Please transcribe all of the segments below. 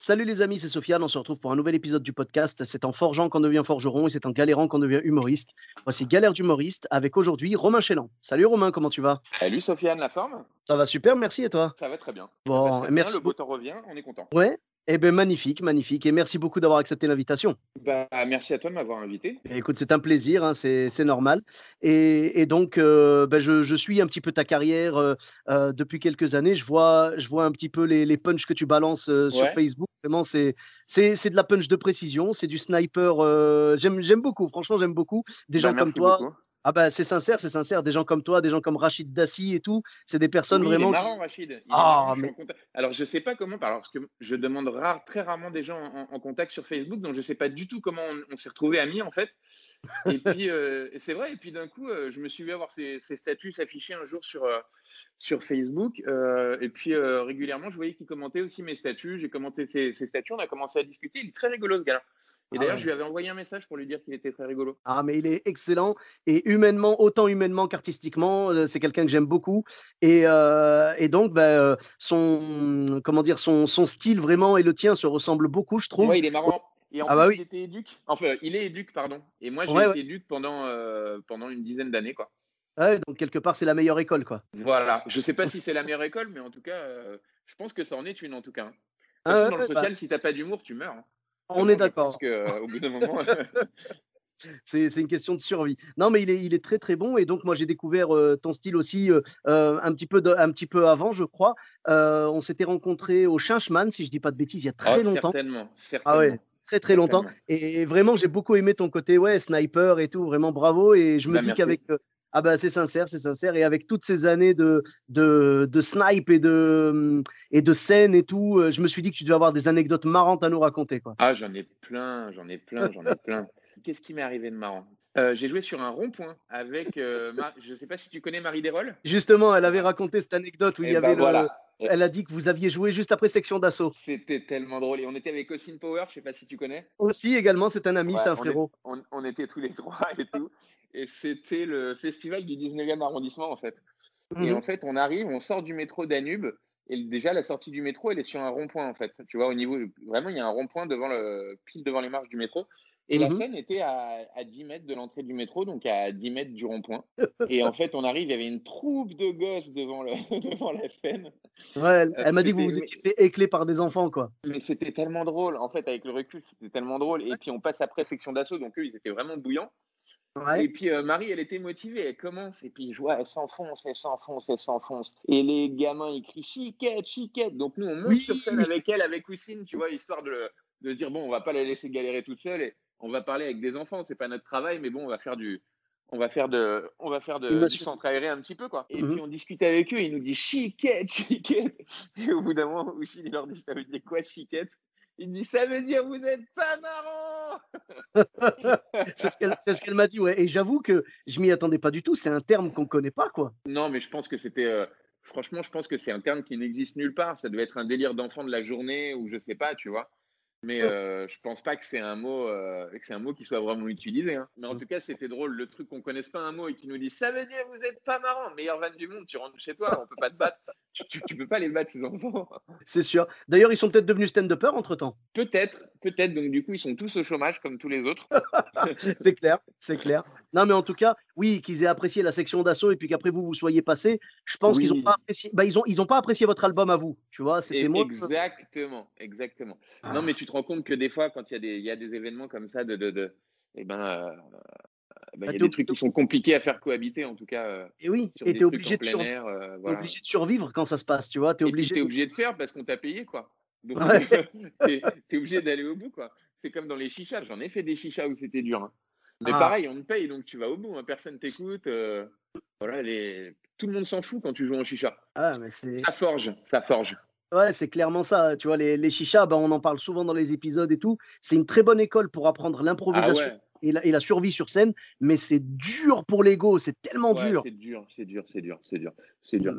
Salut les amis, c'est Sofiane. On se retrouve pour un nouvel épisode du podcast. C'est en forgeant qu'on devient forgeron et c'est en galérant qu'on devient humoriste. Voici Galère d'humoriste avec aujourd'hui Romain Chélan. Salut Romain, comment tu vas? Salut Sofiane, la forme? Ça va super, merci et toi? Ça va très bien. Bon, très bien, merci Le beau temps revient, on est content. Ouais Eh bien magnifique, magnifique. Et merci beaucoup d'avoir accepté l'invitation. Bah, merci à toi de m'avoir invité. Eh, Écoute, c'est un plaisir, hein, c'est normal. Et, et donc, euh, ben, je, je suis un petit peu ta carrière euh, euh, depuis quelques années. Je vois, je vois un petit peu les, les punchs que tu balances euh, sur Ouais. Facebook. Vraiment, c'est de la punch de précision, c'est du sniper. j'aime beaucoup, franchement, j'aime beaucoup. Des Bah, gens comme toi. beaucoup. Ah bah c'est sincère, c'est sincère. Des gens comme toi, des gens comme Rachid Dassi et tout, c'est des personnes Oui, vraiment il est qui- marrant, Rachid. Il est Ah, marrant, mais- contact. Alors, je sais pas comment, parce que je demande rare, très rarement des gens en, en contact sur Facebook, donc je sais pas du tout comment on, on s'est retrouvés amis, en fait. Et puis, euh, c'est vrai, et puis d'un coup, euh, je me suis vu avoir ces, ces statuts s'afficher un jour sur, euh, sur Facebook, et puis régulièrement, je voyais qu'il commentait aussi mes statuts, j'ai commenté ses, ses statuts, on a commencé à discuter, il est très rigolo, ce gars-là. Et Ah d'ailleurs, ouais. je lui avais envoyé un message pour lui dire qu'il était très rigolo. Ah, mais il est excellent et humainement, autant humainement qu'artistiquement, c'est quelqu'un que j'aime beaucoup. Et, et donc, bah, son, comment dire, son, son style vraiment et le tien se ressemblent beaucoup, je trouve. Ouais, il est marrant. Et en Ah plus, bah il oui. était éduque. Enfin, il est éduque, pardon. Et moi, j'ai Ouais, été ouais. éduque pendant, euh, pendant une dizaine d'années, quoi. Ouais, donc, quelque part, c'est la meilleure école, quoi. Voilà. Je sais pas si c'est la meilleure école, mais en tout cas, euh, je pense que ça en est une, en tout cas. hein. De toute Ah dans le ouais, social, bah, si t'as pas d'humour, tu meurs. hein. on est d'accord. que, euh, au bout d'un moment, C'est une question de survie. Non, mais il est, il est très très bon. Et donc, moi, j'ai découvert euh, ton style aussi euh, un, petit peu de- un petit peu avant, je crois. Euh, on s'était rencontrés au Chinchman, si je dis pas de bêtises, il y a oh, très longtemps. certainement, Ah ouais, certainement, très très longtemps. Et vraiment, j'ai beaucoup aimé ton côté, ouais, sniper et tout, vraiment bravo. Et je me Bah, dis qu'avec, euh, ah bah c'est sincère, c'est sincère. Et avec toutes ces années de, de, de snipe et de, hum, et de scène et tout, euh, je me suis dit que tu devais avoir des anecdotes marrantes à nous raconter, quoi. Ah, j'en ai plein, j'en ai plein, j'en ai plein. Qu'est-ce qui m'est arrivé de marrant? Euh, J'ai joué sur un rond-point avec, euh, Mar- je sais pas si tu connais Marie Desrolles? Justement, elle avait raconté cette anecdote où il y Et avait bah le, voilà. Elle a dit que vous aviez joué juste après section d'assaut. C'était tellement drôle. Et on était avec Austin Power, je sais pas si tu connais. Aussi, également, c'est un ami, Ouais, c'est un est- frérot. on- on était tous les trois et tout. Et c'était le festival du 19e arrondissement, en fait. Et Mhm. en fait, on arrive, on sort du métro Danube. Et déjà, la sortie du métro, elle est sur un rond-point, en fait. Tu vois, au niveau. Vraiment, il y a un rond-point devant le, pile devant les marches du métro. Et la Mhm. scène était à, à 10 mètres de l'entrée du métro, donc à 10 mètres du rond-point. Et en fait, on arrive, il y avait une troupe de gosses devant, le, devant la scène. Ouais, elle, Euh, m'a dit que vous vous étiez fait écler par des enfants, quoi. Mais c'était tellement drôle. En fait, avec le recul, c'était tellement drôle. Et puis, on passe après section d'assaut, donc eux, ils étaient vraiment bouillants. Ouais. Et puis, euh, Marie, elle était motivée, elle commence, et puis je vois, elle s'enfonce, elle s'enfonce, elle s'enfonce. Et les gamins, ils crient chiquette, chiquette. Donc, nous, on monte Oui. sur scène avec elle, avec Wissine, tu vois, histoire de, de se dire, bon, on va pas la laisser galérer toute seule, et on va parler avec des enfants, c'est pas notre travail, mais bon, on va faire du. On va faire de, on va faire de, du centre aéré un petit peu, quoi. Et Mhm. puis, on discute avec eux, ils nous disent chiquette, chiquette. Et au bout d'un moment, Wissine, il leur dit, ça veut dire quoi, chiquette? Il dit, ça veut dire, vous êtes pas marrant C'est ce qu'elle c'est ce qu'elle m'a dit, ouais. Et j'avoue que je m'y attendais pas du tout. C'est un terme qu'on connaît pas, quoi. Non, mais je pense que c'était. euh, franchement, je pense que c'est un terme qui n'existe nulle part. Ça devait être un délire d'enfant de la journée ou je sais pas, tu vois. Mais euh, je pense pas que c'est un mot, euh, que c'est un mot qui soit vraiment utilisé. hein. Mais en tout cas, c'était drôle. Le truc qu'on connaisse pas un mot et qui nous dit ça veut dire vous êtes pas marrant, meilleure vanne du monde. Tu rentres chez toi, on peut pas te battre. Tu, tu, tu peux pas les battre ces enfants. C'est sûr. D'ailleurs, ils sont peut-être devenus stand-uppers entre-temps. Peut-être, peut-être. Donc du coup, ils sont tous au chômage comme tous les autres. c'est clair, c'est clair. Non, mais en tout cas, oui, qu'ils aient apprécié la section d'assaut et puis qu'après vous, vous soyez passé. Je pense qu'ils ont Oui. pas apprécié. Bah, ils ont, ils ont pas apprécié votre album à vous. Tu vois, c'était moi. Exactement, exactement. Ah. Non, mais tu te rends compte que des fois, quand il y a des, y a des événements comme ça, de, de, de- eh ben, euh, ben, Bah, il y t'es a des trucs qui sont compliqués à faire cohabiter, en tout cas, euh, Et oui, et obligé, de sur- air. euh, voilà. obligé de survivre quand ça se passe. Tu vois, puis, obligé. de faire parce qu'on t'a payé, quoi. Donc, Ouais. t'es es obligé d'aller au bout, quoi. C'est comme dans les chichas. J'en ai fait des chichas où c'était dur. hein. Mais Ah. pareil, on te paye, donc tu vas au bout. hein. Personne t'écoute. euh, voilà, les... Tout le monde s'en fout quand tu joues en chicha. Ah, mais. Ça forge, ça forge. Ouais, c'est clairement ça. Tu vois, les, les chichas, bah, on en parle souvent dans les épisodes et tout. C'est une très bonne école pour apprendre Ah l'improvisation ouais, et la, et la survie sur scène, mais c'est dur pour l'ego, c'est tellement ouais, dur. c'est dur, c'est dur, c'est dur, c'est dur, c'est dur.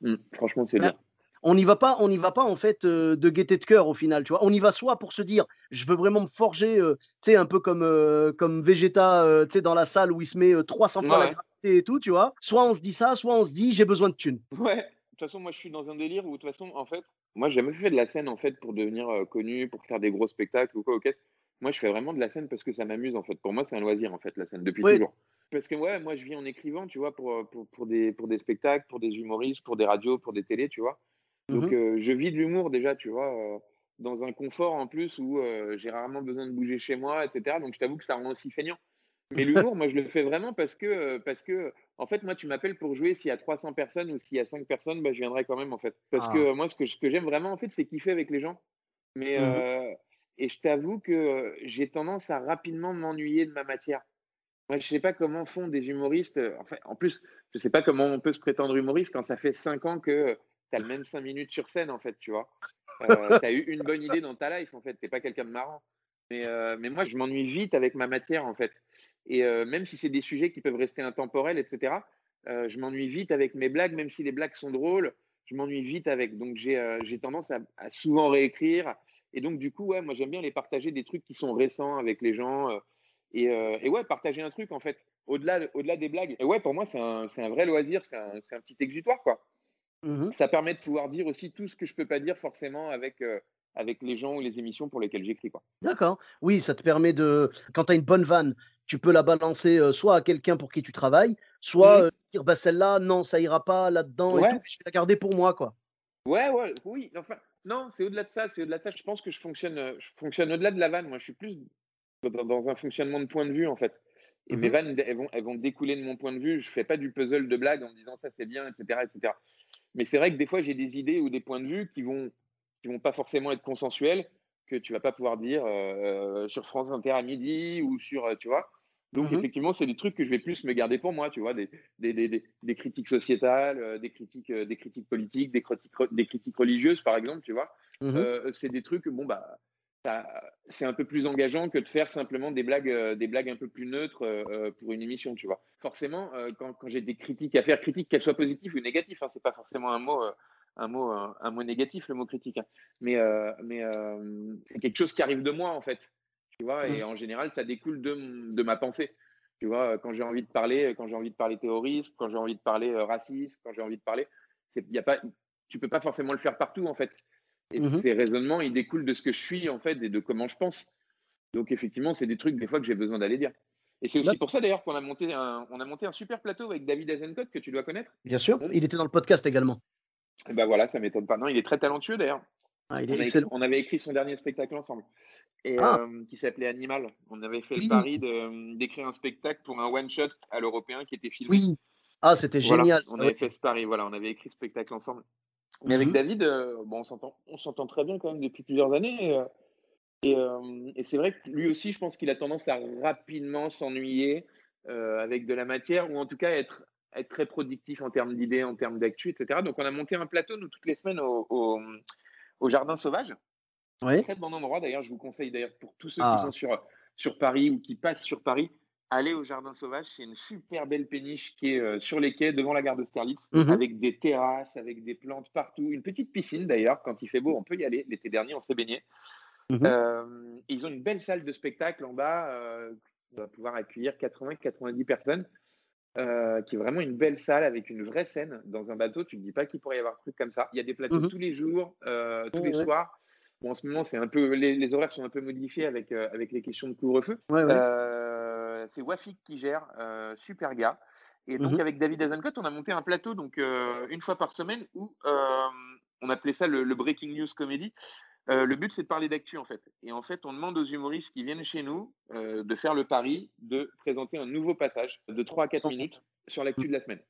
Mm. Mm, Franchement, c'est dur. On n'y va pas, on n'y va pas en fait euh, de gaieté de cœur au final, tu vois. On y va soit pour se dire, je veux vraiment me forger, euh, tu sais, un peu comme, euh, comme Vegeta, tu sais, dans la salle où il se met euh, 300 fois la gravité et tout, tu vois. Soit on se dit ça, soit on se dit, j'ai besoin de thunes. Ouais, de toute façon, moi, je suis dans un délire où, de toute façon, en fait, moi, j'ai jamais fait de la scène, en fait, pour devenir connu, pour faire des gros spectacles ou quoi, ok. Moi, je fais vraiment de la scène parce que ça m'amuse, en fait. Pour moi, c'est un loisir, en fait, la scène, depuis toujours. Parce que, ouais, moi, je vis en écrivant, tu vois, pour, pour, pour des, pour des spectacles, pour des humoristes, pour des radios, pour des télés, tu vois. Donc, mhm, euh, je vis de l'humour, déjà, tu vois, euh, dans un confort, en plus, où euh, j'ai rarement besoin de bouger chez moi, etc. Donc, je t'avoue que ça rend aussi feignant. Mais l'humour, moi, je le fais vraiment parce que, parce que, en fait, moi, tu m'appelles pour jouer. S'il y a 300 personnes ou s'il y a 5 personnes, bah, je viendrai quand même, en fait. Parce que Ah. euh, moi, ce que, ce que j'aime vraiment, en fait, c'est kiffer avec les gens. Mais, euh, et je t'avoue que j'ai tendance à rapidement m'ennuyer de ma matière. Moi, je sais pas comment font des humoristes. Enfin, en plus, je sais pas comment on peut se prétendre humoriste quand ça fait 5 ans que tu as le même 5 minutes sur scène, en fait, tu vois. Euh, tu as eu une bonne idée dans ta life, en fait. Tu pas quelqu'un de marrant. Mais, euh, mais moi, je m'ennuie vite avec ma matière, en fait. Et euh, même si c'est des sujets qui peuvent rester intemporels, etc., euh, je m'ennuie vite avec mes blagues, même si les blagues sont drôles, je m'ennuie vite avec. Donc, j'ai tendance à, souvent réécrire. Et donc, du coup, ouais, moi, j'aime bien les partager des trucs qui sont récents avec les gens. et, et ouais, partager un truc, en fait, au-delà au-delà des blagues. Et ouais, pour moi, c'est un, un vrai loisir, c'est un, un petit exutoire, quoi. Mhm. Ça permet de pouvoir dire aussi tout ce que je peux pas dire forcément avec, euh, avec les gens ou les émissions pour lesquelles j'écris, quoi. D'accord. Oui, ça te permet de, quand tu as une bonne vanne, tu peux la balancer euh, soit à quelqu'un pour qui tu travailles, soit Mhm. euh, dire, bah, celle-là, non, ça ira pas là-dedans et tout, Ouais, puis je vais la garder pour moi, quoi. ouais, ouais, oui. Enfin, non, c'est au-delà de ça. C'est au-delà de ça. Je pense que je fonctionne, je fonctionne au-delà de la vanne. Moi, je suis plus dans, un fonctionnement de point de vue, en fait. Et mes Mhm. vannes, elles vont, elles vont découler de mon point de vue. Je fais pas du puzzle de blagues en me disant ça c'est bien, etc., etc. Mais c'est vrai que des fois, j'ai des idées ou des points de vue qui vont, qui vont pas forcément être consensuels, que tu vas pas pouvoir dire euh, sur France Inter à midi ou sur, euh, tu vois? Donc, Mhm. effectivement, c'est des trucs que je vais plus me garder pour moi, tu vois, des, des, des, des, critiques sociétales, euh, des critiques, des critiques politiques, des critiques, des critiques religieuses, par exemple, tu vois? Euh, c'est des trucs, bon, bah, c'est un peu plus engageant que de faire simplement des blagues, euh, des blagues un peu plus neutres euh, euh, pour une émission, tu vois. Forcément, euh, quand, quand j'ai des critiques à faire, critiques qu'elles soient positives ou négatives, hein, c'est pas forcément un mot, un mot, un, un mot négatif, le mot critique, hein. mais, mais c'est quelque chose qui arrive de moi en fait, tu vois. Et Mhm. en général, ça découle de, ma pensée. Tu vois, quand j'ai envie de parler, quand j'ai envie de parler terrorisme, quand j'ai envie de parler racisme, quand j'ai envie de parler, y a pas, tu peux pas forcément le faire partout en fait. Et Mhm. ces raisonnements, ils découlent de ce que je suis, en fait, et de comment je pense. Donc, effectivement, c'est des trucs, des fois, que j'ai besoin d'aller dire. Et c'est aussi pour ça, d'ailleurs, qu'on a monté un, on a monté un super plateau avec David Azencott, que tu dois connaître. Bien sûr, il était dans le podcast également. et ben voilà, ça m'étonne pas. Non, il est très talentueux, d'ailleurs. Ah, il est On, écrit- avait écrit son dernier spectacle ensemble, et, Ah, euh, qui s'appelait Animal. On avait fait le pari d'écrire un spectacle pour un one-shot à l'européen qui était filmé. oui. Ah, c'était Voilà, génial, on avait fait ce pari, voilà, on avait écrit ce spectacle ensemble. Mais avec Mhm. David, euh, bon, on s'entend, très bien quand même depuis plusieurs années. et, euh, Et, euh, et c'est vrai que lui aussi, je pense qu'il a tendance à rapidement s'ennuyer avec de la matière, ou en tout cas être, être très productif en termes d'idées, en termes d'actu, etc. Donc on a monté un plateau, nous, toutes les semaines au, au, au Jardin Sauvage. Oui. Très bon endroit, d'ailleurs, je vous conseille d'ailleurs pour tous ceux qui Ah, sont sur, sur Paris ou qui passent sur Paris, allez au Jardin Sauvage. C'est une super belle péniche qui est euh, sur les quais devant la gare d'Austerlitz, mhm. avec des terrasses, avec des plantes partout. Une petite piscine d'ailleurs, quand il fait beau, on peut y aller. L'été dernier, on s'est baigné. Mhm. Euh, ils ont une belle salle de spectacle en bas, euh, qui va pouvoir accueillir 80-90 personnes, euh, qui est vraiment une belle salle avec une vraie scène. Dans un bateau, tu ne dis pas qu'il pourrait y avoir un truc comme ça. Il y a des plateaux Mhm. tous les jours, euh, tous les ouais. soirs. Bon, en ce moment, c'est un peu, les, les horaires sont un peu modifiés avec, euh, avec les questions de couvre-feu. Ouais, ouais. Euh, c'est Wafik qui gère, euh, super gars. Et donc, Mhm. avec David Azencott, on a monté un plateau donc, euh, une fois par semaine où on appelait ça le, le Breaking News Comedy. Euh, le but, c'est de parler d'actu, en fait. Et en fait, on demande aux humoristes qui viennent chez nous euh, de faire le pari de présenter un nouveau passage de 3 à 4 minutes sur l'actu de la semaine.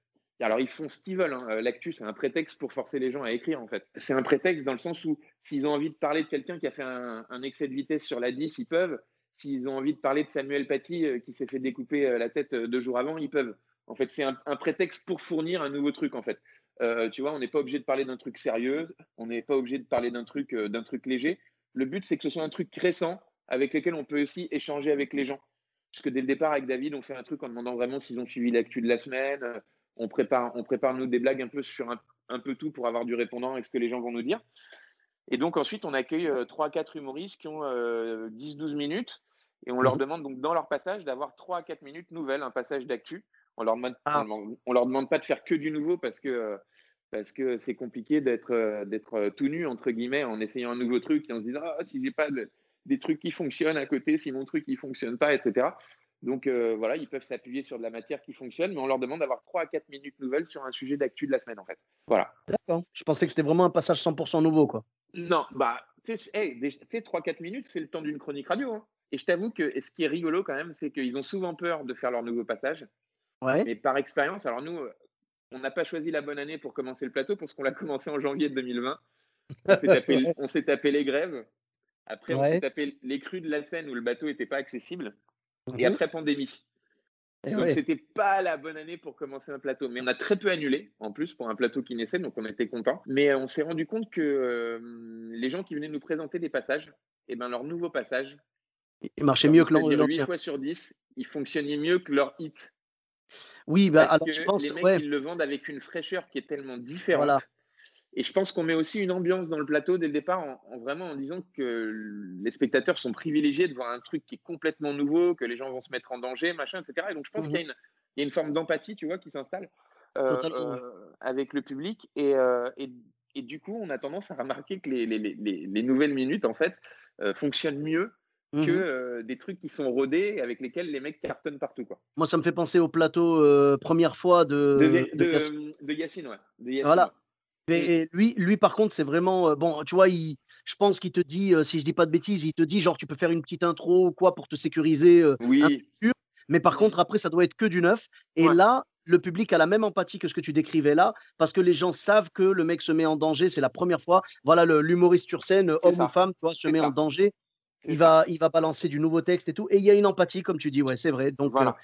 Et alors, ils font ce qu'ils veulent. hein. L'actu, c'est un prétexte pour forcer les gens à écrire, en fait. C'est un prétexte dans le sens où, s'ils ont envie de parler de quelqu'un qui a fait un, un excès de vitesse sur la 10, ils peuvent. S'ils ont envie de parler de Samuel Paty euh, qui s'est fait découper euh, la tête euh, deux jours avant, ils peuvent. En fait, c'est un, un prétexte pour fournir un nouveau truc, en fait. tu vois, on n'est pas obligé de parler d'un truc sérieux, on n'est pas obligé de parler d'un truc, d'un truc léger. Le but, c'est que ce soit un truc récent avec lequel on peut aussi échanger avec les gens. Parce que dès le départ, avec David, on fait un truc en demandant vraiment s'ils ont suivi l'actu de la semaine. On prépare, on prépare nous des blagues un peu sur un, peu tout pour avoir du répondant et ce que les gens vont nous dire. Et donc ensuite, on accueille trois 3-4 humoristes qui ont 10-12 minutes et on leur mmh demande donc dans leur passage d'avoir 3 à 4 minutes nouvelles, un passage d'actu. On leur demande, ah. on, leur demande pas de faire que du nouveau parce que parce que c'est compliqué d'être d'être tout nu entre guillemets en essayant un nouveau truc et en se disant ah, si j'ai pas des trucs qui fonctionnent à côté, si mon truc ne fonctionne pas, etc. Donc euh, voilà, ils peuvent s'appuyer sur de la matière qui fonctionne, mais on leur demande d'avoir 3 à 4 minutes nouvelles sur un sujet d'actu de la semaine en fait. Voilà. D'accord. Je pensais que c'était vraiment un passage 100% nouveau quoi. Non, bah, tu sais, 3-4 minutes, c'est le temps d'une chronique radio. Hein. Et je t'avoue que ce qui est rigolo quand même, c'est qu'ils ont souvent peur de faire leur nouveau passage. Ouais. Mais par expérience, alors nous, on n'a pas choisi la bonne année pour commencer le plateau parce qu'on l'a commencé en janvier 2020. On s'est tapé, les grèves. Après, on s'est tapé les crues de la Seine où le bateau n'était pas accessible. Et mhm. après, pandémie. Donc, c'était pas la bonne année pour commencer un plateau. Mais on a très peu annulé, en plus, pour un plateau qui naissait, donc on était content. Mais euh, on s'est rendu compte que euh, les gens qui venaient nous présenter des passages, et eh ben, leur nouveau passage, il marchait mieux que l'ancien. 8 fois sur 10, il fonctionnait mieux que leur hit. Oui, bah, alors je pense. Les mecs, ils le vendent avec une fraîcheur qui est tellement différente. Et je pense qu'on met aussi une ambiance dans le plateau dès le départ, en, vraiment en disant que les spectateurs sont privilégiés de voir un truc qui est complètement nouveau, que les gens vont se mettre en danger, machin, etc. Et donc je pense qu'il y, a une forme d'empathie, tu vois, qui s'installe euh, euh, avec le public. Euh, et, et, du coup, on a tendance à remarquer que les, les, les nouvelles minutes, en fait, fonctionnent mieux Mmh que des trucs qui sont rodés avec lesquels les mecs cartonnent partout. Quoi. Moi, ça me fait penser au plateau première fois de, de, Yacine. Ouais. voilà. Mais lui, lui, par contre, c'est vraiment. bon, tu vois, il, je pense qu'il te dit, si je dis pas de bêtises, il te dit genre, tu peux faire une petite intro ou quoi pour te sécuriser. oui. mais par contre, après, ça doit être que du neuf. Et là, le public a la même empathie que ce que tu décrivais là, parce que les gens savent que le mec se met en danger, c'est la première fois. Voilà, l'humoriste sur scène, homme ou femme, tu vois, se met en danger il va, il va balancer du nouveau texte et tout. Et il y a une empathie, comme tu dis, ouais, c'est vrai. Donc, voilà.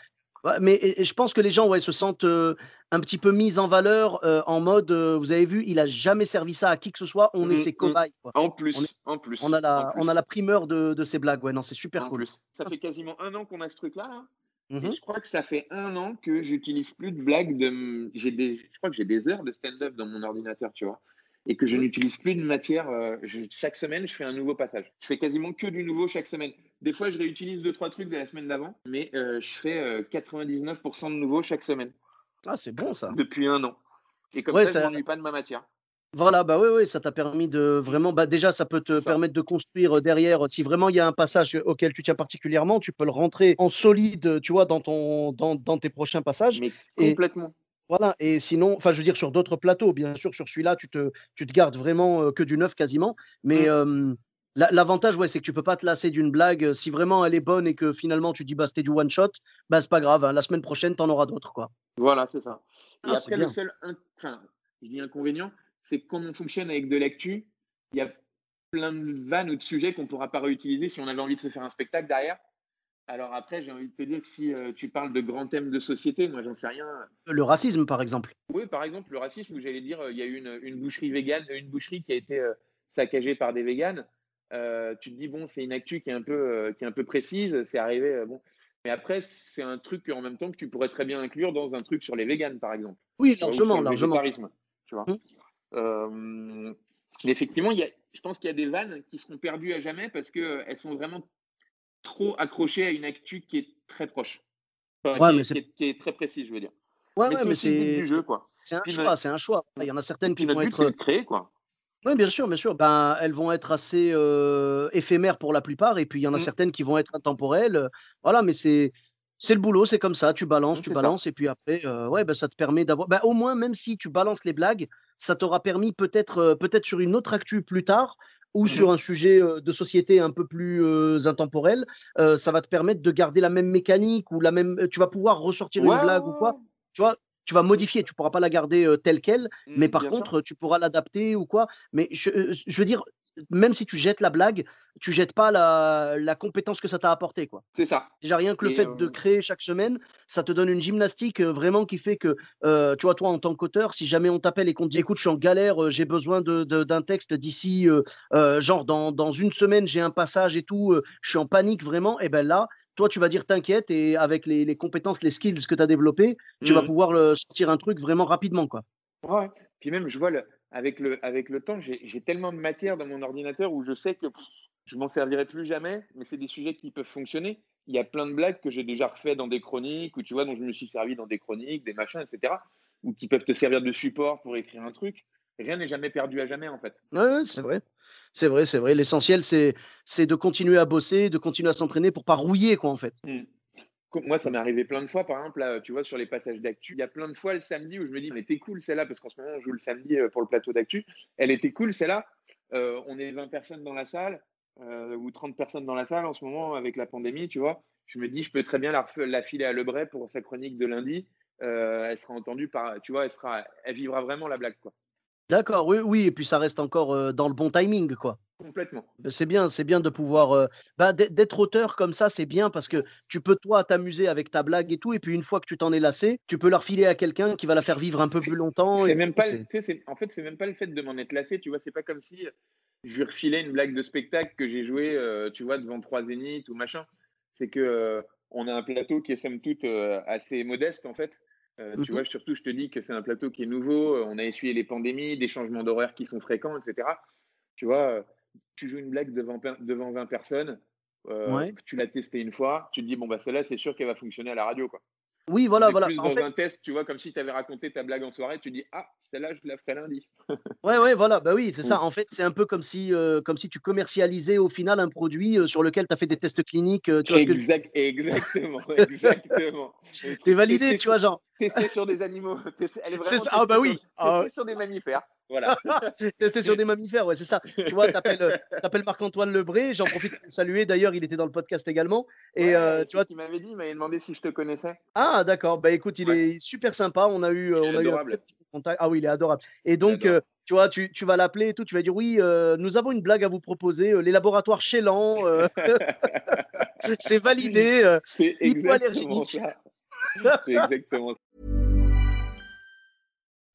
Mais je pense que les gens ouais, se sentent un petit peu mis en valeur en mode, vous avez vu, il n'a jamais servi ça à qui que ce soit, on est mmh, ses mmh. cobayes. En plus, on en plus. On a la, On a la primeur de, de ces blagues, ouais, non, c'est super en cool. Plus. Ça fait quasiment un an qu'on a ce truc-là, là. Mmh je crois que ça fait un an que j'utilise plus de blagues. De... Des... Je crois que j'ai des heures de stand-up dans mon ordinateur, tu vois et que je n'utilise plus de matière. Euh, chaque semaine, je fais un nouveau passage. Je fais quasiment que du nouveau chaque semaine. Des fois, je réutilise deux, trois trucs de la semaine d'avant, mais euh, je fais 99% euh, de nouveau chaque semaine. Ah, c'est bon ça. Depuis un an. Et comme ça, ça, je ne m'ennuie pas de ma matière. Voilà, bah oui, oui, ça t'a permis de vraiment, bah déjà, ça peut te permettre de construire derrière. Si vraiment il y a un passage auquel tu tiens particulièrement, tu peux le rentrer en solide, tu vois, dans ton, dans, dans tes prochains passages. Mais complètement. Voilà, et sinon, enfin, je veux dire, sur d'autres plateaux, bien sûr, sur celui-là, tu te, tu te gardes vraiment que du neuf quasiment. Mais mmh. l'avantage, ouais, c'est que tu peux pas te lasser d'une blague. Si vraiment elle est bonne et que finalement tu dis, bah, c'était du one shot, bah, c'est pas grave. Hein, la semaine prochaine, tu en auras d'autres, quoi. Voilà, c'est ça. Et ah, après, le seul, enfin, je dis inconvénient, c'est comme on fonctionne avec de l'actu, il y a plein de vannes ou de sujets qu'on pourra pas réutiliser si on avait envie de se faire un spectacle derrière. Alors après, j'ai envie de te dire que si euh, tu parles de grands thèmes de société, moi j'en sais rien. Le racisme, par exemple. Oui, par exemple, le racisme, où j'allais dire, il y a eu une, boucherie végane, une boucherie qui a été euh, saccagée par des véganes. Euh, tu te dis, bon, c'est une actu qui est un peu, qui est un peu précise, c'est arrivé, bon. Mais après, c'est un truc en même temps que tu pourrais très bien inclure dans un truc sur les véganes, par exemple. Oui, largement, largement. Tu vois. Mmh. effectivement, il y a, je pense qu'il y a des vannes qui seront perdues à jamais parce qu'elles sont vraiment trop accroché à une actu qui est très proche. qui, est, très précis, je veux dire. Ouais, mais, c'est du jeu, quoi. C'est un choix, c'est un choix. Il y en a certaines qui vont être créées, quoi. Oui, bien sûr, bien sûr. Ben, elles vont être assez éphémères pour la plupart, et puis il y en a mmh. certaines qui vont être intemporelles. Voilà, mais c'est c'est le boulot, c'est comme ça. Tu balances, tu balances, et puis après, ouais, ben, ça te permet d'avoir. Ben, au moins, même si tu balances les blagues, ça t'aura permis peut-être peut-être sur une autre actu plus tard ou mmh sur un sujet de société un peu plus intemporel, ça va te permettre de garder la même mécanique ou la même. Tu vas pouvoir ressortir une blague ou quoi. Tu vois, tu vas modifier, tu pourras pas la garder telle quelle, mais mmh, par contre, tu pourras l'adapter ou quoi. Mais je, veux dire, même si tu jettes la blague, tu jettes pas la, la compétence que ça t'a apporté, quoi. C'est ça. Déjà, rien que le Et fait de euh, créer chaque semaine, ça te donne une gymnastique euh, vraiment qui fait que, euh, tu vois, toi, en tant qu'auteur, si jamais on t'appelle et qu'on te dit, écoute, je suis en galère, j'ai besoin de, de- d'un texte d'ici, euh, genre, dans, dans une semaine, j'ai un passage et tout, je suis en panique vraiment, et ben là, toi, tu vas dire t'inquiète et avec les, les compétences, les skills que tu as développés, tu vas mmh. pouvoir sortir un truc vraiment rapidement, quoi. Ouais. Puis même, je vois le, avec le, avec le temps, j'ai tellement de matière dans mon ordinateur où je sais que pff, je m'en servirai plus jamais, mais c'est des sujets qui peuvent fonctionner. Il y a plein de blagues que j'ai déjà refait dans des chroniques, ou tu vois, dont je me suis servi dans des chroniques, des machins, etc., ou qui peuvent te servir de support pour écrire un truc. Rien n'est jamais perdu à jamais, en fait. Ouais, ouais, c'est vrai. C'est vrai, c'est vrai. L'essentiel, c'est, c'est de continuer à bosser, de continuer à s'entraîner pour pas rouiller, quoi, en fait. Mm. Moi, ça m'est arrivé plein de fois, par exemple, là, tu vois, sur les passages d'actu, il y a plein de fois le samedi où je me dis, mais t'es cool celle-là, parce qu'en ce moment, on joue le samedi euh, pour le plateau d'actu. Elle était cool celle-là. Euh, on est 20 personnes dans la salle, euh, ou 30 personnes dans la salle en ce moment avec la pandémie, tu vois. Je me dis, je peux très bien la, filer à Lebray pour sa chronique de lundi. Elle sera entendue par, tu vois, elle, sera, elle vivra vraiment la blague, quoi. D'accord, oui, oui, et puis ça reste encore dans le bon timing, quoi. Complètement. Ben, C'est bien, c'est bien de pouvoir, euh, bah, d'être auteur comme ça, c'est bien parce que tu peux toi t'amuser avec ta blague et tout, et puis une fois que tu t'en es lassé, tu peux la refiler à quelqu'un qui va la faire vivre un peu plus longtemps. c'est même pas, le- en fait, c'est même pas le fait de m'en être lassé, tu vois. C'est pas comme si je lui refilais une blague de spectacle que j'ai joué, euh, tu vois, devant trois zéniths ou machin. C'est que euh, on a un plateau qui est somme toute assez modeste en fait. Euh, tu vois, surtout, je te dis que c'est un plateau qui est nouveau. On a essuyé les pandémies, des changements d'horaire qui sont fréquents, etc. Tu vois, tu joues une blague devant, devant 20 personnes, euh, Ouais. tu l'as testé une fois, tu te dis, bon, bah celle-là, c'est sûr qu'elle va fonctionner à la radio, quoi. Oui, voilà, voilà. plus En dans fait, un test, tu vois, comme si tu avais raconté ta blague en soirée, tu dis, ah, celle-là, je la ferai lundi. ouais, ouais, voilà, bah oui, c'est ça. En fait, c'est un peu comme si, euh, comme si tu commercialisais au final un produit euh, sur lequel tu as fait des tests cliniques. euh, tu vois ce que je... Exact, exactement, exactement. T'es validé, tu vois, genre. Tester sur des animaux. Tester- elle est C'est vraiment ça. Ah bah oui. sur, Ah, sur des mammifères. Voilà. Tester sur des mammifères, ouais, c'est ça. Tu vois, t'appelles euh, t'appelles Marc-Antoine Lebré, j'en profite pour le saluer. D'ailleurs, il était dans le podcast également. Et euh, tu vois, ce qu'il m'avait dit, il m'avait demandé si je te connaissais. Ah d'accord, bah écoute, il Ouais, est super sympa, on a eu, il est on a eu un contact. Ah oui, il est adorable et donc tu vois, tu tu vas l'appeler et tout, tu vas dire: «Oui, nous avons une blague à vous proposer, les laboratoires Chélan, heu, c'est validé, hypoallergénique». C'est exactement ça.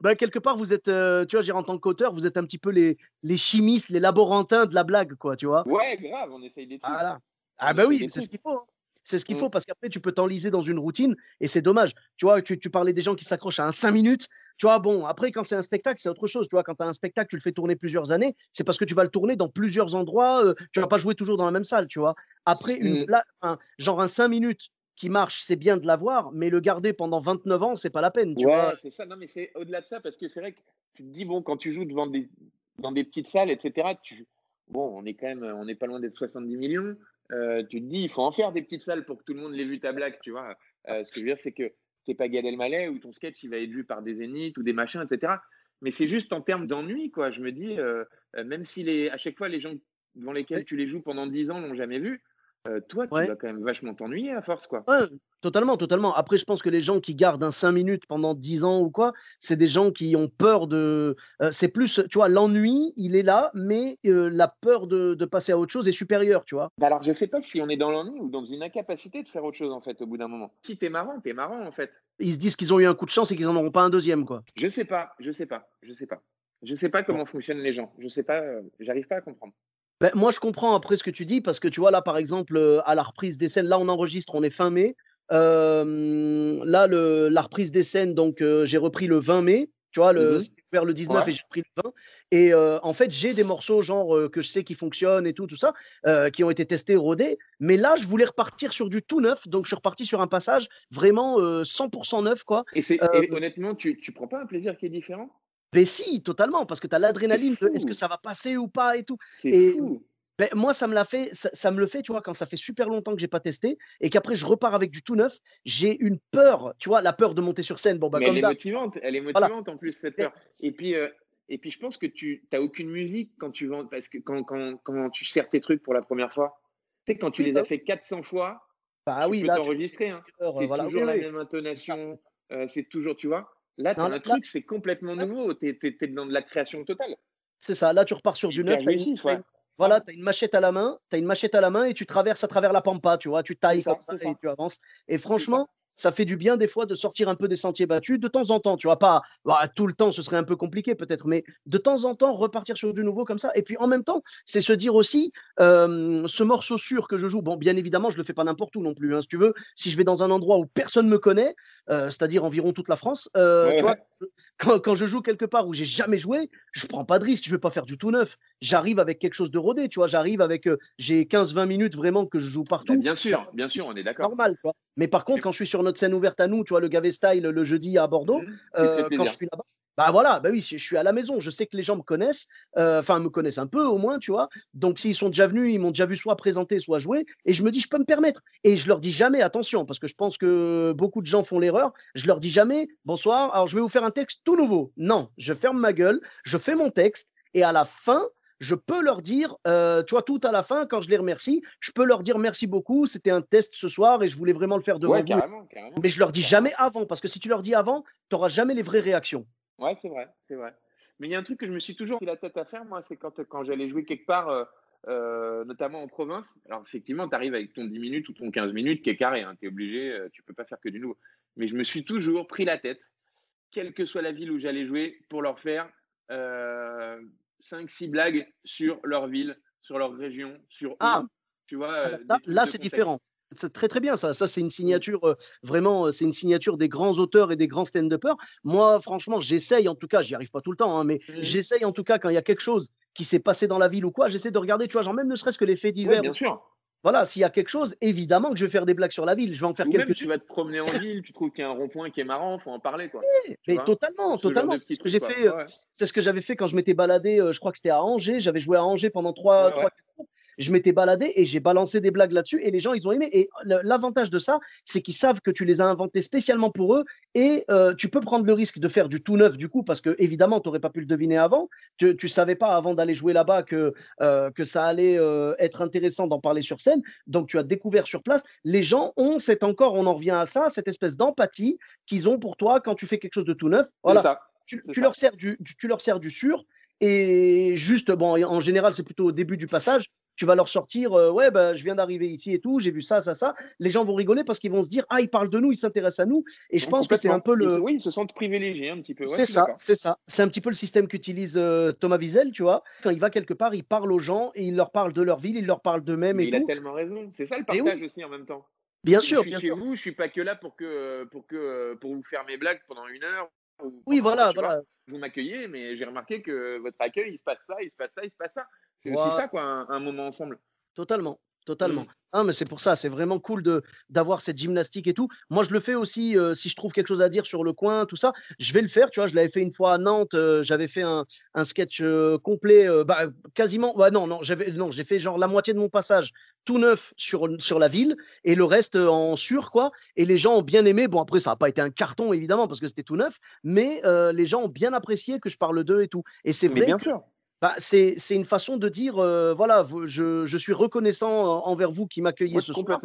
Bah, quelque part, vous êtes, heu, tu vois, en tant qu'auteur, vous êtes un petit peu les les chimistes, les laborantins de la blague quoi, tu vois? Ouais, grave, on essaye des trucs. Voilà. On Ah bah oui, des c'est ce qu'il faut, hein. C'est ce qu'il faut parce qu'après tu peux t'enliser dans une routine et c'est dommage. Tu vois, tu tu parlais des gens qui s'accrochent à un 5 minutes, tu vois? Bon, après quand c'est un spectacle, c'est autre chose, tu vois? Quand tu as un spectacle, tu le fais tourner plusieurs années, c'est parce que tu vas le tourner dans plusieurs endroits, heu, tu vas pas jouer toujours dans la même salle, tu vois? Après une Mm. genre un 5 minutes qui marche, c'est bien de l'avoir, mais le garder pendant 29 ans, c'est pas la peine, tu? Ouais, c'est ça. Non, mais c'est au-delà de ça, parce que c'est vrai que tu te dis, bon, quand tu joues devant des, dans des petites salles, etc., tu, bon, on est quand même, on n'est pas loin d'être 70 millions. euh, tu te dis, il faut en faire des petites salles pour que tout le monde l'ait vu ta blague, tu vois? Euh, ce que je veux dire, c'est que t'es pas Gad Elmaleh ou ton sketch, il va être vu par des zéniths ou des machins, etc. Mais c'est juste en termes d'ennui, quoi. Je me dis, euh, même si les, à chaque fois, les gens devant lesquels tu les joues pendant 10 ans l'ont jamais vu, euh, toi, tu Ouais. vas quand même vachement t'ennuyer à force, quoi. Ouais, totalement, totalement. Après, je pense que les gens qui gardent un 5 minutes pendant 10 ans ou quoi, c'est des gens qui ont peur de. euh, c'est plus, tu vois, l'ennui, il est là, mais euh, la peur de, de passer à autre chose est supérieure, tu vois. Bah alors, je sais pas si on est dans l'ennui ou dans une incapacité de faire autre chose, en fait, au bout d'un moment. Si t'es marrant, t'es marrant, en fait. Ils se disent qu'ils ont eu un coup de chance et qu'ils n'en auront pas un deuxième, quoi. Je sais pas, je sais pas, je sais pas. Je sais pas comment fonctionnent les gens. Je sais pas, j'arrive pas à comprendre. Ben, moi, je comprends après ce que tu dis, parce que tu vois, là, par exemple, euh, à la reprise des scènes, là, on enregistre, on est fin mai. Euh, là, le, la reprise des scènes, donc, euh, j'ai repris le 20 mai. Tu vois, le, c'était ouvert le 19 Ouais. et j'ai repris le 20. Et euh, en fait, j'ai des morceaux, genre, que je sais qui fonctionnent et tout, tout ça, qui ont été testés, rodés. Mais là, je voulais repartir sur du tout neuf. Donc, je suis reparti sur un passage vraiment euh, 100% neuf, quoi. Et honnêtement, tu, tu prends pas un plaisir qui est différent? Ben si, totalement, parce que tu as l'adrénaline de est-ce que ça va passer ou pas et tout. Et fou. ben moi, ça me l'a fait, ça, ça me le fait, tu vois, quand ça fait super longtemps que j'ai pas testé et qu'après je repars avec du tout neuf, j'ai une peur, tu vois, la peur de monter sur scène. Bon, bah, Mais elle comme est d'hab, motivante, elle est voilà. motivante en plus, cette peur. Et puis, euh, et puis je pense que tu n'as aucune musique quand tu vends, parce que quand, quand, quand tu sers tes trucs pour la première fois, tu sais, quand tu Oui, les bah, as fait 400 fois, bah tu oui, peux t'enregistrer. Hein. C'est voilà. Oui, toujours la même intonation, euh, c'est toujours, tu vois? Là, tu Non, as là, truc, c'est complètement nouveau. Tu es, dans de la création totale. c'est ça. Là, tu repars sur du neuf. une, ouais. voilà, tu as une machette à la main, tu une machette à la main et tu traverses à travers la pampa, tu vois, tu tailles comme ça, et tu avances. Et franchement, ça fait du bien des fois de sortir un peu des sentiers battus de temps en temps, tu vois, pas bah, tout le temps, ce serait un peu compliqué peut-être, mais de temps en temps repartir sur du nouveau comme ça. Et puis en même temps, c'est se dire aussi, euh, ce morceau sûr que je joue, bon, bien évidemment, je le fais pas n'importe où non plus, hein, si tu veux, si je vais dans un endroit où personne me connaît, euh, c'est-à-dire environ toute la France, euh, Ouais, tu vois, ouais. je- quand, quand je joue quelque part où j'ai jamais joué, je prends pas de risque, je vais pas faire du tout neuf. J'arrive avec quelque chose de rodé, tu vois, j'arrive avec, euh, j'ai 15-20 minutes vraiment que je joue Bah, partout. bien sûr, bien sûr, on est d'accord. normal. Mais par contre, quand je suis sur notre scène ouverte à nous, tu vois, le Gavé Style le jeudi à Bordeaux, euh, quand je suis là-bas, bah voilà, bah oui, je je suis à la maison, je sais que les gens me connaissent, euh, enfin me connaissent un peu au moins, tu vois. Donc s'ils sont déjà venus, ils m'ont déjà vu soit présenter, soit jouer, et je me dis, je peux me permettre. Et je leur dis jamais, attention, parce que je pense que beaucoup de gens font l'erreur, je leur dis jamais, bonsoir, alors je vais vous faire un texte tout nouveau. Non, je ferme ma gueule, je fais mon texte, et à la fin, je peux leur dire, euh, tu vois, tout à la fin, quand je les remercie, je peux leur dire merci beaucoup, c'était un test ce soir et je voulais vraiment le faire devant Ouais, vous. carrément, carrément, Mais je leur dis carrément. jamais avant, parce que si tu leur dis avant, tu n'auras jamais les vraies réactions. Ouais, c'est vrai, c'est vrai. Mais il y a un truc que je me suis toujours pris la tête à faire, moi, c'est quand, quand j'allais jouer quelque part, euh, euh, notamment en province. Alors, effectivement, tu arrives avec ton 10 minutes ou ton 15 minutes qui est carré, hein, tu es obligé, euh, tu peux pas faire que du nouveau. Mais je me suis toujours pris la tête, quelle que soit la ville où j'allais jouer, pour leur faire 5-6 blagues sur leur ville, sur leur région, sur eux. Ah, Tu vois, ah euh, là, c'est différent. C'est très très bien ça. Ça, c'est une Mm. signature, euh, vraiment, euh, c'est une signature des grands auteurs et des grands stand-uppers. Moi, franchement, j'essaye, en tout cas, j'y arrive pas tout le temps, hein, mais Mhm. j'essaye en tout cas quand il y a quelque chose qui s'est passé dans la ville ou quoi, j'essaie de regarder, tu vois, genre même ne serait-ce que les faits Oui, divers. bien ou- sûr. Voilà, s'il y a quelque chose, évidemment que je vais faire des blagues sur la ville. Je vais en faire Ou même quelques tu vas te promener en ville, tu trouves qu'il y a un rond-point qui est marrant, faut en parler, quoi. Tu Mais totalement, totalement. C'est ce que j'ai fait. euh, Ouais. C'est ce que j'avais fait quand je m'étais baladé. euh, je crois que c'était à Angers. J'avais joué à Angers pendant trois, Ouais, trois, ouais. Je m'étais baladé et j'ai balancé des blagues là-dessus et les gens, ils ont aimé. Et l'avantage de ça, c'est qu'ils savent que tu les as inventées spécialement pour eux et euh, tu peux prendre le risque de faire du tout neuf du coup parce que évidemment, tu n'aurais pas pu le deviner avant. Tu ne savais pas avant d'aller jouer là-bas que, euh, que ça allait euh, être intéressant d'en parler sur scène. Donc, tu as découvert sur place. Les gens ont cet encore, on en revient à ça, cette espèce d'empathie qu'ils ont pour toi quand tu fais quelque chose de tout neuf. Voilà ça. tu, leur sers du, tu, tu leur sers du sûr et juste, bon, en général, c'est plutôt au début du passage, tu vas leur sortir, euh, ouais, bah, je viens d'arriver ici et tout, j'ai vu ça, ça, ça. Les gens vont rigoler parce qu'ils vont se dire, ah, ils parlent de nous, ils s'intéressent à nous. Et je pense que c'est un peu Ils le. oui, ils se sentent privilégiés un petit peu. Ouais, je C'est ça, c'est ça. C'est un petit peu le système qu'utilise euh, Thomas Wiesel, tu vois. Quand il va quelque part, il parle aux gens et il leur parle de leur ville, il leur parle d'eux-mêmes et il a tellement raison. C'est ça le partage oui, aussi en même temps. bien Je sûr, suis bien chez sûr. vous, je suis pas que là pour que pour que pour vous faire mes blagues pendant une heure ou Oui, voilà, vois, voilà. vous m'accueillez, mais j'ai remarqué que votre accueil, il se passe ça, il se passe ça, il se passe ça. C'est aussi ça, quoi, un, un moment ensemble. Totalement, totalement. Mm. Ah, mais c'est pour ça, c'est vraiment cool de d'avoir cette gymnastique et tout. Moi, je le fais aussi euh, si je trouve quelque chose à dire sur le coin, tout ça, je vais le faire. Tu vois, je l'avais fait une fois à Nantes. euh, j'avais fait un, un sketch euh, complet, bah, quasiment. Ouais, non, non, j'avais non, j'ai fait genre la moitié de mon passage tout neuf sur sur la ville et le reste en sur quoi. Et les gens ont bien aimé. Bon, après, ça n'a pas été un carton évidemment parce que c'était tout neuf, mais les gens ont bien apprécié que je parle d'eux et tout. Et c'est Mais vrai bien que sûr. Bah, c'est une façon de dire, heu, voilà, je je suis reconnaissant en envers vous qui m'accueillez ce soir,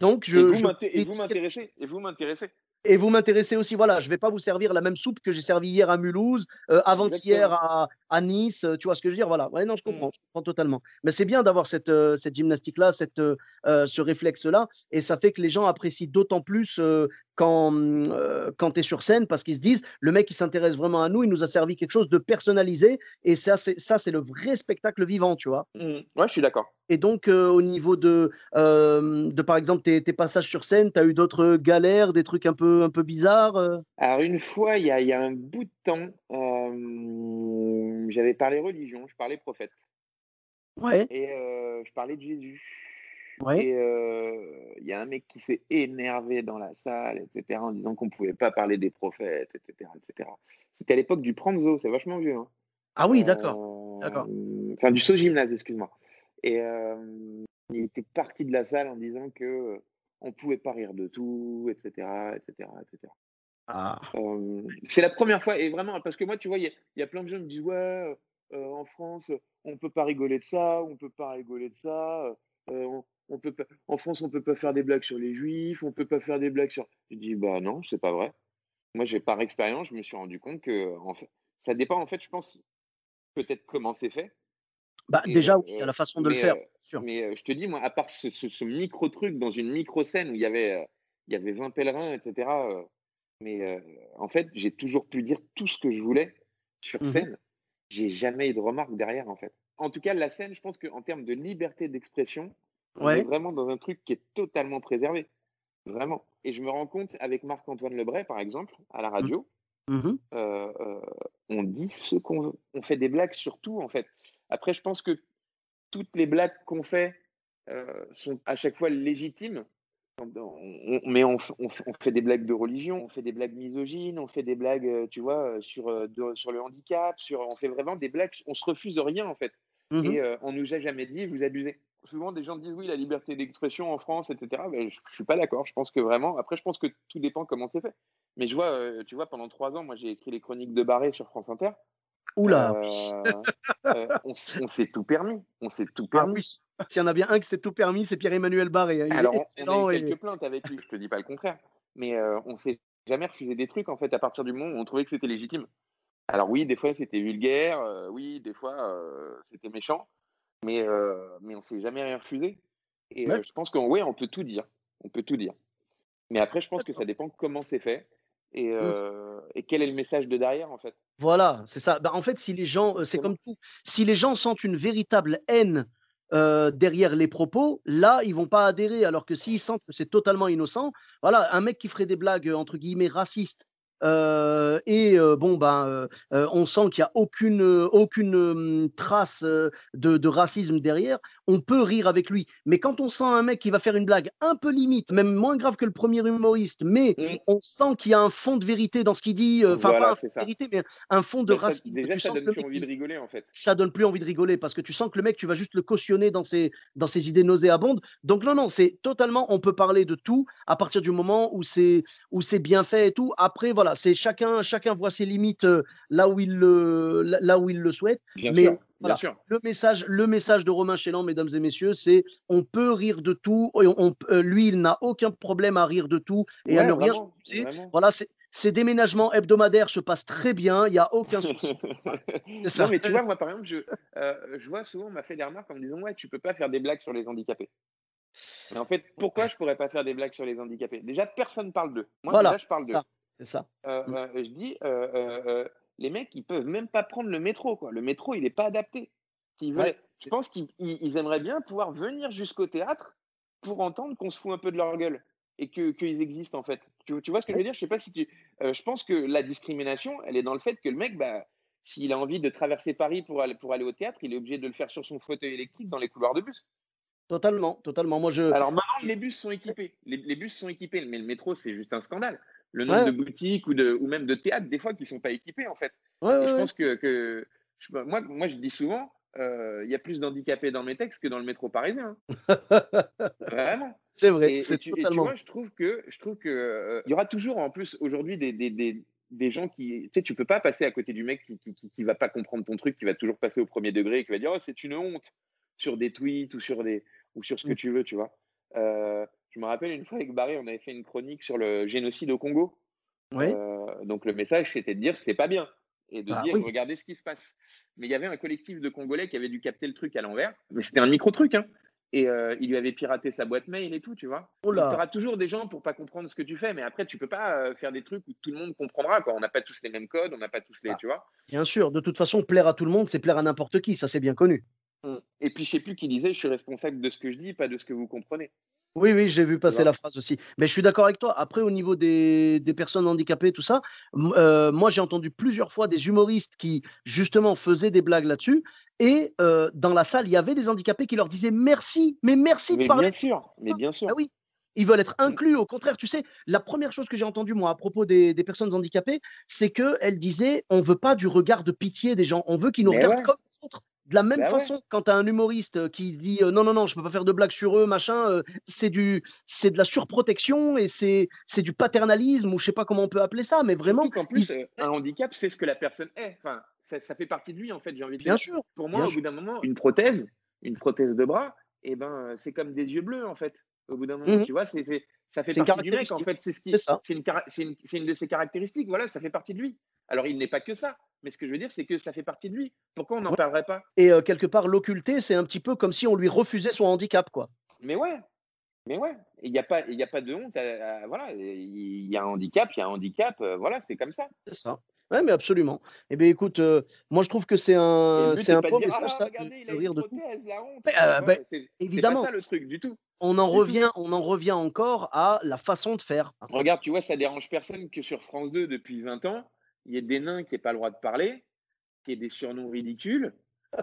donc Et je vous et m'intéressez. Et vous m'intéressez. et vous m'intéressez aussi, voilà, je vais pas vous servir la même soupe que j'ai servi hier à Mulhouse, heu, avant-hier à à Nice, tu vois ce que je veux dire? Voilà, ouais, non, je Mm. comprends, je comprends totalement. Mais c'est bien d'avoir cette, gymnastique-là, cette, ce réflexe-là et ça fait que les gens apprécient d'autant plus, quand, mmh, quand tu es sur scène parce qu'ils se disent: «Le mec, il s'intéresse vraiment à nous, il nous a servi quelque chose de personnalisé» et ça, c'est ça, c'est le vrai spectacle vivant, tu vois? Mm. Ouais, je suis d'accord. Et donc, heu, au niveau de, hem, de par exemple tes tes passages sur scène, tu as eu d'autres galères, des trucs un peu un peu bizarres, heu? Alors une fois, il y a, il y a un bout de temps, euh, j'avais parlé religion, je parlais prophète Ouais. et euh, je parlais de Jésus. Et il y a un mec qui s'est énervé dans la salle, etc., en disant qu'on ne pouvait pas parler des prophètes, etc. etc. C'était à l'époque du Pranzo, c'est vachement vieux. Hein. Ah oui, d'accord. d'accord. Enfin, du saut gymnase, excuse-moi. Et il était parti de la salle en disant que on pouvait pas rire de tout, etc., etc., etc. Ah. c'est la première fois, et vraiment, parce que moi, tu vois, il y, a plein de gens qui me disent, ouais, en France, on peut pas rigoler de ça, on peut pas rigoler de ça, on, peut pas, en France, on peut pas faire des blagues sur les juifs, on peut pas faire des blagues sur. Je dis, bah non, c'est pas vrai. Moi, j'ai par expérience, je me suis rendu compte que, en fait, ça dépend, en fait, je pense, peut-être comment c'est fait. Bah, déjà, oui, c'est la façon de le faire. Mais je te dis, moi, à part ce, micro-truc dans une micro-scène où il y avait, il y avait 20 pèlerins, etc., mais en fait, j'ai toujours pu dire tout ce que je voulais sur mmh scène. J'ai jamais eu de remarques derrière, en fait. En tout cas, la scène, je pense qu'en termes de liberté d'expression, on est vraiment dans un truc qui est totalement préservé. Vraiment. Et je me rends compte avec Marc-Antoine Lebray, par exemple, à la mmh. radio, mmh on dit ce qu'on veut. On fait des blagues sur tout, en fait. Après, je pense que toutes les blagues qu'on fait euh, sont à chaque fois légitimes. mais on, fait des blagues de religion, on fait des blagues misogynes, on fait des blagues, euh, tu vois, euh, sur, sur le handicap, sur, on fait vraiment des blagues, on se refuse de rien en fait. Mmh Et on nous a jamais dit, vous abusez. Souvent, des gens disent oui, la liberté d'expression en France, etc. Ben, je, ne suis pas d'accord. Je pense que vraiment, après, je pense que tout dépend comment c'est fait. Mais je vois, tu vois, pendant trois ans, moi, j'ai écrit les chroniques de Barré sur France Inter. Oula euh, euh, on, s'est tout permis. On s'est tout ah permis. S'il y en a bien un qui s'est tout permis, c'est Pierre-Emmanuel Barré. Hein. Alors, on a eu quelques plaintes avec lui, je te dis pas le contraire. Mais euh, on s'est jamais refusé des trucs, en fait, à partir du moment où on trouvait que c'était légitime. Alors oui, des fois, c'était vulgaire. oui, des fois, c'était méchant. Mais, mais on s'est jamais rien refusé. Et je pense qu'en oui, on peut tout dire. On peut tout dire. Mais après, je pense que ça dépend comment c'est fait. Mmh. Et, quel est le message de derrière, en fait Voilà, c'est ça. Bah, en fait, si les gens, c'est comme tout, si les gens sentent une véritable haine derrière les propos, là, ils vont pas adhérer. Alors que s'ils sentent que c'est totalement innocent, voilà, un mec qui ferait des blagues entre guillemets racistes et bon, ben, on sent qu'il n'y a aucune, aucune trace de, de, racisme derrière. On peut rire avec lui. Mais quand on sent un mec qui va faire une blague un peu limite, même moins grave que le premier humoriste, mais mmh. on sent qu'il y a un fond de vérité dans ce qu'il dit, enfin, pas un vérité, mais un fond de racisme. Déjà, ça donne plus envie de rigoler, en fait. Ça donne plus envie de rigoler parce que tu sens que le mec, tu vas juste le cautionner dans ses, dans ses idées nauséabondes. Donc, non, non, c'est totalement, on peut parler de tout à partir du moment où c'est bien fait et tout. Après, voilà c'est chacun, chacun voit ses limites là où il le, là où il le souhaite. mais le message, le message de Romain Chélan, mesdames et messieurs, c'est on peut rire de tout. On, lui, il n'a aucun problème à rire de tout et à ne rien Voilà, ces déménagements hebdomadaires se passent très bien, il n'y a aucun souci. non, mais tu vois, moi, par exemple, je, je vois souvent, on m'a fait des remarques en me disant Ouais, tu peux pas faire des blagues sur les handicapés. Mais en fait, pourquoi je pourrais pas faire des blagues sur les handicapés? Déjà, personne parle d'eux. Moi, déjà, je parle d'eux. C'est ça. Euh, mmh. euh, je dis, les mecs, ils peuvent même pas prendre le métro. Quoi. Le métro, il n'est pas adapté. Je pense qu'ils aimeraient bien pouvoir venir jusqu'au théâtre pour entendre qu'on se fout un peu de leur gueule et qu'ils existent en fait. Tu, vois ce que je veux dire? Je sais pas si tu. je pense que la discrimination, elle est dans le fait que le mec, bah, s'il a envie de traverser Paris pour aller, pour aller au théâtre, il est obligé de le faire sur son fauteuil électrique dans les couloirs de bus. Totalement, totalement. Moi, je. Alors maintenant, les bus sont équipés. Les, les bus sont équipés, mais le métro, c'est juste un scandale le nombre de boutiques ou, de, ou même de théâtres, des fois, qui ne sont pas équipés, en fait. et je pense que, que moi, moi, je dis souvent, euh, il y a plus d'handicapés dans mes textes que dans le métro parisien. Hein. Vraiment. C'est vrai. c'est totalement... tu vois, je trouve que je trouve que euh, y aura toujours en plus aujourd'hui des, des, des, des, gens qui, tu sais, tu peux pas passer à côté du mec qui, qui, qui, va pas comprendre ton truc, qui va toujours passer au premier degré, et qui va dire oh c'est une honte sur des tweets ou sur des ou sur ce que mmh. tu veux, tu vois. Euh, je me rappelle une fois avec Barry, on avait fait une chronique sur le génocide au Congo. Euh, donc le message, c'était de dire c'est pas bien et de bah dire regardez ce qui se passe. Mais il y avait un collectif de Congolais qui avait dû capter le truc à l'envers. Mais c'était un micro truc, hein. Et euh, il lui avait piraté sa boîte mail et tout, tu vois. Tu auras toujours des gens pour pas comprendre ce que tu fais, mais après tu peux pas euh, faire des trucs où tout le monde comprendra. Quoi. On n'a pas tous les mêmes codes, on n'a pas tous les, bah, tu vois. Bien sûr, de toute façon, plaire à tout le monde, c'est plaire à n'importe qui, ça c'est bien connu. Mmh. Et puis, je sais plus qui disait: «Je suis responsable de ce que je dis, pas de ce que vous comprenez». Oui, oui, j'ai vu passer la phrase aussi. Mais je suis d'accord avec toi. Après, au niveau des des personnes handicapées, tout ça, heu, moi, j'ai entendu plusieurs fois des humoristes qui, justement, faisaient des blagues là-dessus et heu, dans la salle, il y avait des handicapés qui leur disaient: «Merci, mais merci de Mais parler bien sûr, mais bien Ah sûr. oui, ils veulent être Mmh. inclus. Au contraire, tu sais, la première chose que j'ai entendue, moi, à propos des des personnes handicapées, c'est qu'elles disaient: «On veut pas du regard de pitié des gens, on veut qu'ils nous Mais regardent ouais, comme les autres». De la même bah ouais. façon, quand tu as un humoriste, heu, qui dit, heu: «Non, non, non, je peux pas faire de blagues sur eux, machin», heu, c'est du c'est de la surprotection et c'est c'est du paternalisme ou je sais pas comment on peut appeler ça, mais vraiment, qu'en ils plus, un handicap, c'est ce que la personne est. Enfin, ça ça fait partie de lui, en fait, j'ai envie de bien dire. sûr, Pour moi, au sûr. bout d'un moment, une prothèse une prothèse de bras et ben, c'est comme des yeux bleus, en fait, au bout d'un moment, Mmh tu vois? C'est ça fait C'est une partie du mec, en caractéristique, fait, c'est ce une de ses caractéristiques, voilà, ça fait partie de lui. Alors il n'est pas que ça, mais ce que je veux dire, c'est que ça fait partie de lui. Pourquoi on n'en Ouais parlerait pas? et heu, quelque part, l'occulter, c'est un petit peu comme si on lui refusait son handicap, quoi. Mais ouais, mais ouais, il y a pas il y a pas de honte à à voilà, il y a un handicap, il y a un handicap, heu, voilà, c'est comme ça. C'est ça. Ouais, mais absolument. Eh beh, écoute, heu, moi je trouve que c'est un c'est est un dire: «Ah ça, regardez, il a une rire de tout. prothèse, la honte!» Vois? beh, C'est pas évidemment, ça le truc du tout, on en revient on en revient encore à la façon de faire. Regarde, tu vois, ça dérange personne que sur France 2 depuis 20 ans, il y ait des nains qui aient pas le droit de parler, qu'il y ait des surnoms ridicules,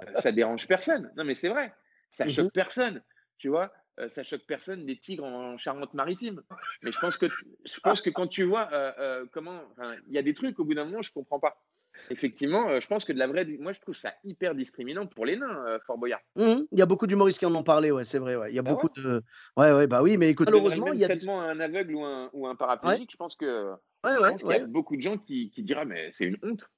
heu, ça dérange personne. Non, mais c'est vrai, ça mmh mh. choque personne, tu vois? Heu, ça choque personne des tigres en Charente-Maritime. Mais je pense que je pense que quand tu vois, heu, comment il y a des trucs au bout d'un moment, je comprends pas. Effectivement, heu, je pense que de la vraie moi, je trouve ça hyper discriminant pour les nains, heu, Fort Boyard. Mmh Il y a beaucoup d'humoristes qui en ont parlé, ouais, c'est vrai, ouais. Il y a Bah beaucoup ouais. de ouais, ouais, bah, oui, mais écoute, malheureusement, il y a des traitement à un aveugle ou un ou un ouais, paraplégique, je pense que ouais, je ouais, pense qu'il y a beaucoup de gens qui qui diraient: «Mais c'est une honte».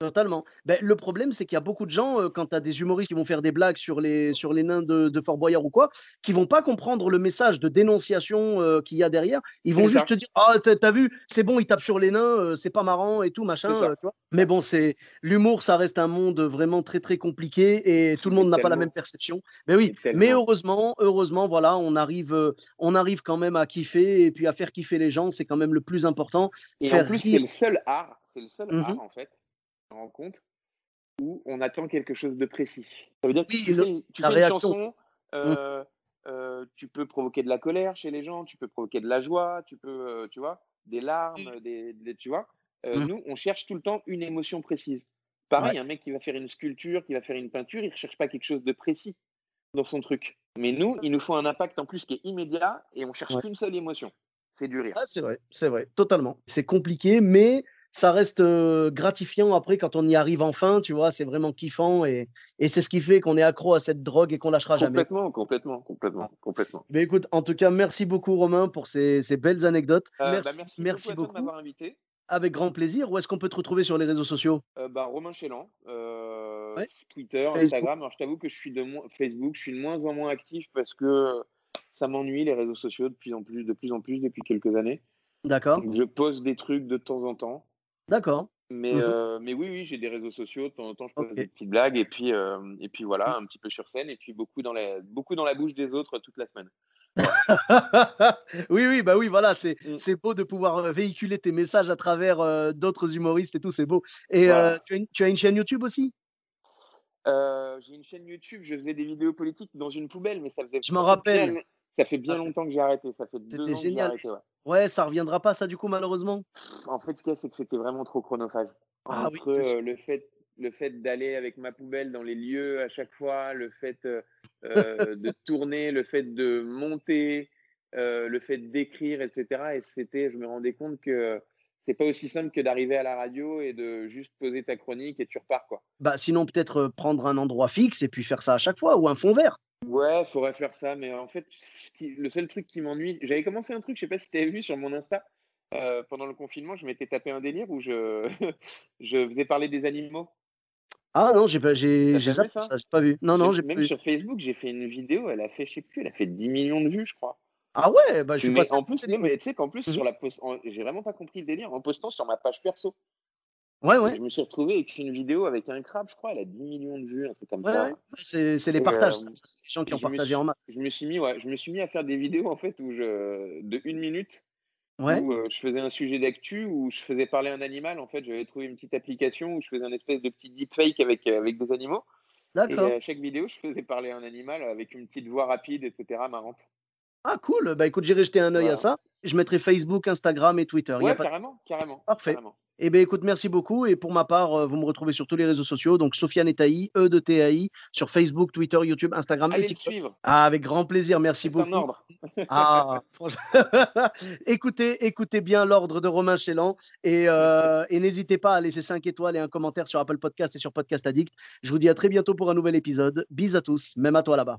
Totalement. Beh, le problème, c'est qu'il y a beaucoup de gens, quand tu as des humoristes qui vont faire des blagues sur les sur les nains de de Fort Boyard ou quoi, qui vont pas comprendre le message de dénonciation, qu'il y a derrière. Ils vont juste te dire: «Ah, tu as vu, c'est bon, il tape sur les nains, heu, c'est pas marrant et tout machin», tu vois? Mais bon, c'est l'humour, ça reste un monde vraiment très, très compliqué et tout le monde n'a pas la même perception. Mais oui, mais heureusement heureusement, voilà, on arrive, on arrive quand même à kiffer et puis à faire kiffer les gens, c'est quand même le plus important. Et en plus, c'est le seul art c'est le seul mmh art, en fait, compte, où on attend quelque chose de précis. Ça veut dire que Oui, tu fais une tu fais une chanson, Mmh. heu heu, tu peux provoquer de la colère chez les gens, tu peux provoquer de la joie, tu peux, heu, tu vois? Des larmes, des des tu vois? Mmh. nous, on cherche tout le temps une émotion précise. Ouais. Pareil, un mec qui va faire une sculpture, qui va faire une peinture, il ne recherche pas quelque chose de précis dans son truc. Mais nous, il nous faut un impact en plus qui est immédiat et on cherche Ouais. qu'une seule émotion, c'est du Ah, rire. c'est vrai, c'est vrai, totalement. C'est compliqué, mais ça reste, gratifiant après quand on y arrive enfin, tu vois? C'est vraiment kiffant et et c'est ce qui fait qu'on est accro à cette drogue et qu'on lâchera jamais. Complètement, complètement, complètement, complètement. Beh, écoute, en tout cas, merci beaucoup Romain pour ces ces belles anecdotes. Heu, bah, Merci merci beaucoup beaucoup. m'avoir invité. Avec grand plaisir. Où est-ce qu'on peut te retrouver sur les réseaux sociaux? Heu, bah, Romain Chélan, Ouais, Twitter, Facebook? Instagram. Alors je t'avoue que je suis de moins Facebook, je suis de moins en moins actif parce que, ça m'ennuie les réseaux sociaux de plus en plus de plus en plus depuis quelques années. D'accord, je poste des trucs de temps en temps, d'accord. mais Mmh mais oui, oui, j'ai des réseaux sociaux, de temps en temps je poste des OK. petites blagues et puis, et puis Mmh. voilà, un petit peu sur scène et puis beaucoup dans la beaucoup dans la bouche des autres toute la semaine. Oui, oui, bah, oui, voilà, c'est Mmh, beau de pouvoir, véhiculer tes messages à travers, d'autres humoristes et tout, c'est beau et tu as une tu as une chaîne YouTube aussi? J'ai une chaîne YouTube, je faisais des vidéos politiques dans une poubelle, mais ça faisait Je m'en rappelle. bien ça fait Ah, bien c'est longtemps que j'ai arrêté, ça fait 2 c'était ans que j'ai arrêté, ouais. Ouais, ça reviendra pas ça du coup malheureusement? En fait, ce qu'il y a, c'est que c'était vraiment trop chronophage. Ah Entre, heu, le fait le fait d'aller avec ma poubelle dans les lieux à chaque fois, le fait, heu heu, de tourner, le fait de monter, le fait d'écrire et cetera et c'était je me rendais compte que c'est pas aussi simple que d'arriver à la radio et de juste poser ta chronique et tu repars, quoi. Bah, sinon peut-être, prendre un endroit fixe et puis faire ça à chaque fois ou un fond vert? Ouais, faudrait faire ça, mais en fait, le seul truc qui m'ennuie j'avais commencé un truc, je sais pas si tu avais vu sur mon Insta, heu, pendant le confinement, je m'étais tapé un délire où je je faisais parler des animaux. Ah non, j'ai pas j'ai pas zappé ça? ça, j'ai pas vu. Non, non, J'ai j'ai pas même vu. sur Facebook, j'ai fait une vidéo, elle a fait, je sais plus, elle a fait 10 millions de vues, je crois. Ah ouais? Bah, je suis Mais à en plus, non, mais tu sais qu'en plus sur la post en j'ai vraiment pas compris le délire, en postant sur ma page perso Ouais, ouais. je me suis retrouvé avec une vidéo avec un crabe, je crois, elle a 10 millions de vues, un truc comme Ouais, ça C'est c'est les partages ça c'est les gens qui ont partagé en masse. je me suis mis ouais, je me suis mis à faire des vidéos en fait où je de une minute Ouais, où, heu, je faisais un sujet d'actu, où je faisais parler un animal. En fait, j'avais trouvé une petite application où je faisais un espèce de petit deepfake avec, heu, avec des animaux D'accord. Et à chaque vidéo, je faisais parler un animal avec une petite voix rapide, etc., marrante. Ah cool, bah écoute, j'irai jeter un œil à ça. Je mettrai Facebook, Instagram et Twitter. Il y a Ouais, pas carrément, carrément, Parfait. carrément. Eh bien, écoute, merci beaucoup. Et pour ma part, euh, vous me retrouvez sur tous les réseaux sociaux. Donc, Sofiane Etaï, E de TAI, sur Facebook, Twitter, YouTube, Instagram et Allez TikTok. suivre, Ah, avec grand plaisir. Merci beaucoup. ordre. Ah, écoutez, écoutez bien l'ordre de Romain Chélan et, euh, et n'hésitez pas à laisser 5 étoiles et un commentaire sur Apple Podcast et sur Podcast Addict. Je vous dis à très bientôt pour un nouvel épisode. Bis à tous, même à toi là-bas.